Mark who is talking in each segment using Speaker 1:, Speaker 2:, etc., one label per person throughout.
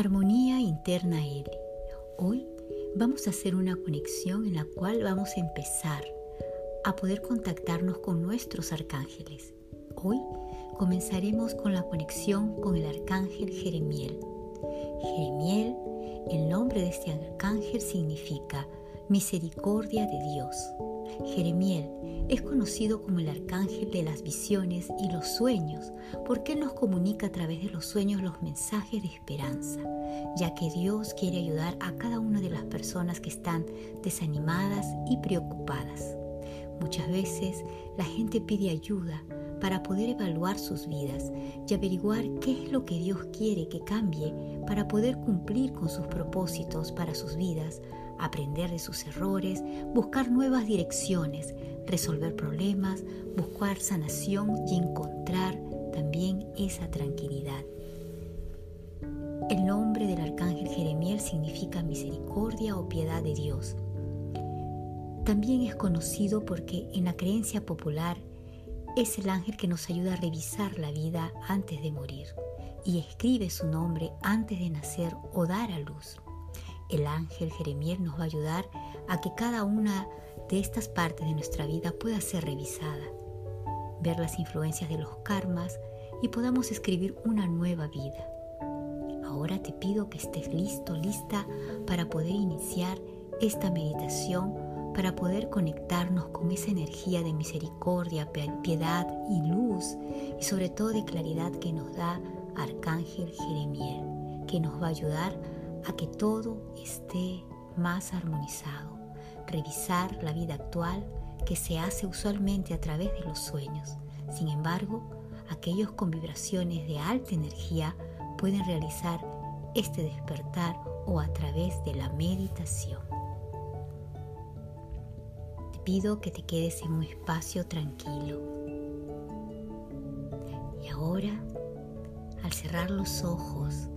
Speaker 1: Armonía interna L. Hoy vamos a hacer una conexión en la cual vamos a empezar a poder contactarnos con nuestros arcángeles. Hoy comenzaremos con la conexión con el arcángel Jeremiel. Jeremiel, el nombre de este arcángel significa misericordia de Dios. Jeremiel es conocido como el arcángel de las visiones y los sueños, porque nos comunica a través de los sueños los mensajes de esperanza, ya que Dios quiere ayudar a cada una de las personas que están desanimadas y preocupadas. Muchas veces la gente pide ayuda para poder evaluar sus vidas y averiguar qué es lo que Dios quiere que cambie para poder cumplir con sus propósitos para sus vidas, aprender de sus errores, buscar nuevas direcciones, resolver problemas, buscar sanación y encontrar también esa tranquilidad. El nombre del arcángel Jeremiel significa misericordia o piedad de Dios. También es conocido porque en la creencia popular es el ángel que nos ayuda a revisar la vida antes de morir y escribe su nombre antes de nacer o dar a luz. El ángel Jeremiel nos va a ayudar a que cada una de estas partes de nuestra vida pueda ser revisada, ver las influencias de los karmas y podamos escribir una nueva vida. Ahora te pido que estés listo, lista para poder iniciar esta meditación, para poder conectarnos con esa energía de misericordia, piedad y luz y sobre todo de claridad que nos da Arcángel Jeremiel, que nos va a ayudar a que todo esté más armonizado, revisar la vida actual que se hace usualmente a través de los sueños. Sin embargo, aquellos con vibraciones de alta energía pueden realizar este despertar o a través de la meditación. Te pido que te quedes en un espacio tranquilo. Y ahora, al cerrar los ojos,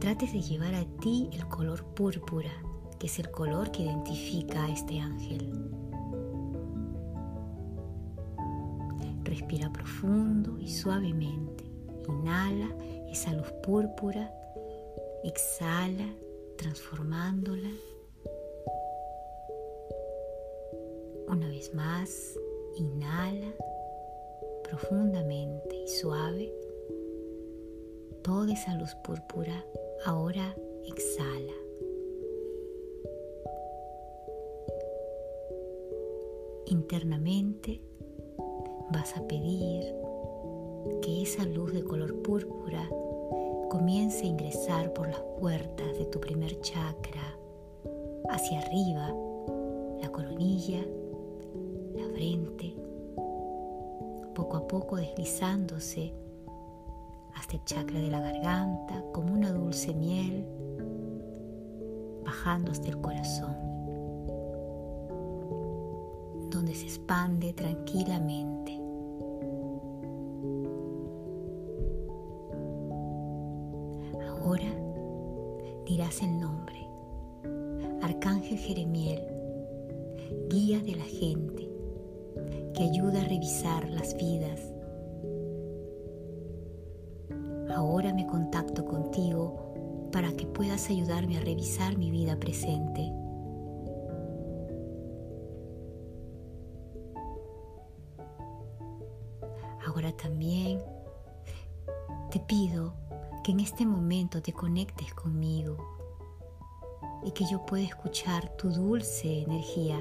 Speaker 1: trates de llevar a ti el color púrpura, que es el color que identifica a este ángel. Respira profundo y suavemente. Inhala esa luz púrpura. Exhala transformándola. Una vez más, inhala profundamente y suave. Toda esa luz púrpura ahora exhala. Internamente vas a pedir que esa luz de color púrpura comience a ingresar por las puertas de tu primer chakra hacia arriba, la coronilla, la frente, poco a poco deslizándose el chakra de la garganta como una dulce miel, bajando hasta el corazón, donde se expande tranquilamente. Ahora dirás el nombre, Arcángel Jeremiel, guía de la gente, que ayuda a revisar las vidas. Ahora me contacto contigo para que puedas ayudarme a revisar mi vida presente. Ahora también te pido que en este momento te conectes conmigo y que yo pueda escuchar tu dulce energía,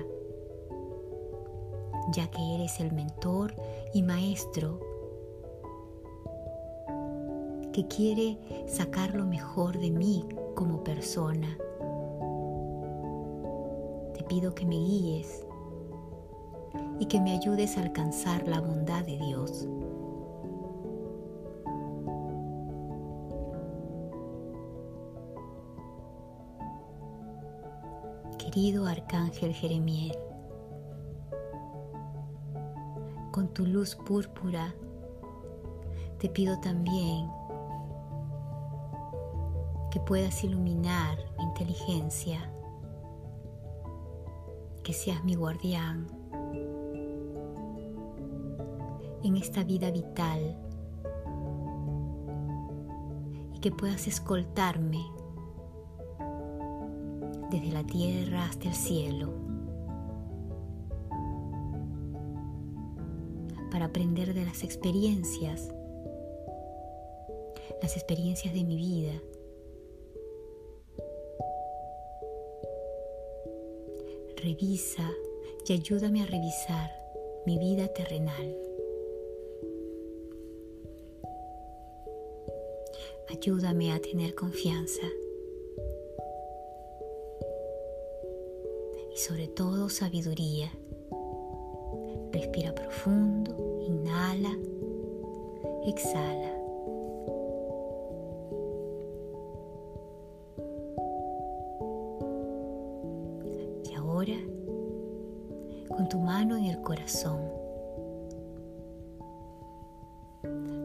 Speaker 1: ya que eres el mentor y maestro que quiere sacar lo mejor de mí como persona. Te pido que me guíes y que me ayudes a alcanzar la bondad de Dios. Querido Arcángel Jeremiel, con tu luz púrpura, te pido también que puedas iluminar mi inteligencia, que seas mi guardián en esta vida vital y que puedas escoltarme desde la tierra hasta el cielo para aprender de las experiencias, las experiencias de mi vida. Revisa y ayúdame a revisar mi vida terrenal. Ayúdame a tener confianza y sobre todo sabiduría. Respira profundo, inhala, exhala.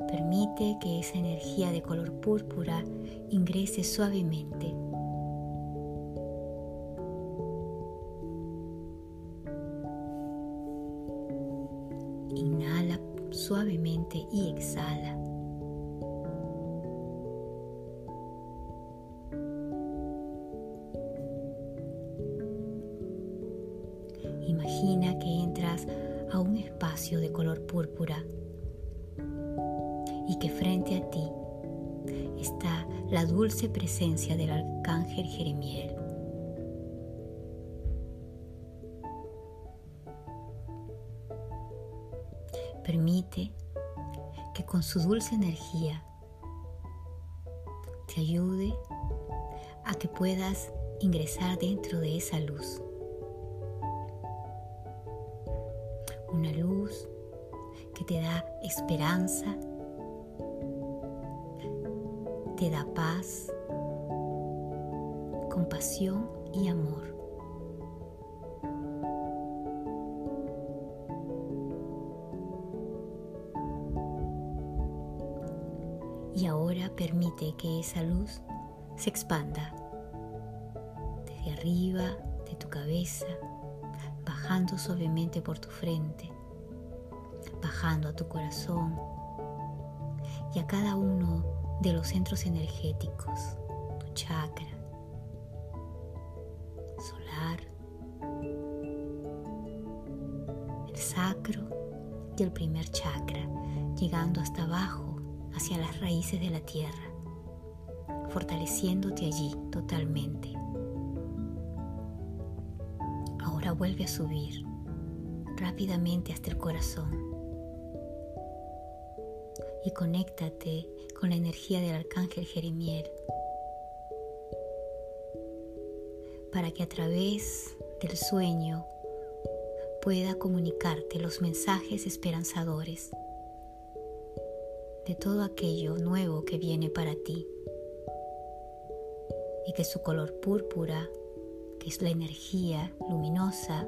Speaker 1: Permite que esa energía de color púrpura ingrese suavemente Inhala suavemente y exhala. Imagina que entras a un espacio de color púrpura y que frente a ti está la dulce presencia del arcángel Jeremiel. Permite que con su dulce energía te ayude a que puedas ingresar dentro de esa luz. Una luz que te da esperanza, te da paz, compasión y amor. Y ahora permite que esa luz se expanda desde arriba de tu cabeza, bajando suavemente por tu frente, bajando a tu corazón y a cada uno de los centros energéticos, tu chakra, solar, el sacro y el primer chakra, llegando hasta abajo hacia las raíces de la tierra, fortaleciéndote allí totalmente. Vuelve a subir rápidamente hasta el corazón. Y conéctate con la energía del arcángel Jeremiel para que a través del sueño pueda comunicarte los mensajes esperanzadores de todo aquello nuevo que viene para ti y que su color púrpura, que es la energía luminosa,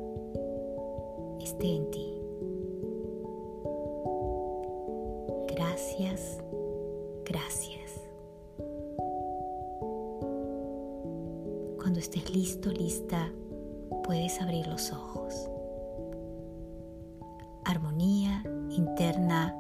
Speaker 1: esté en ti. Gracias, gracias. Cuando estés listo, lista, puedes abrir los ojos. Armonía interna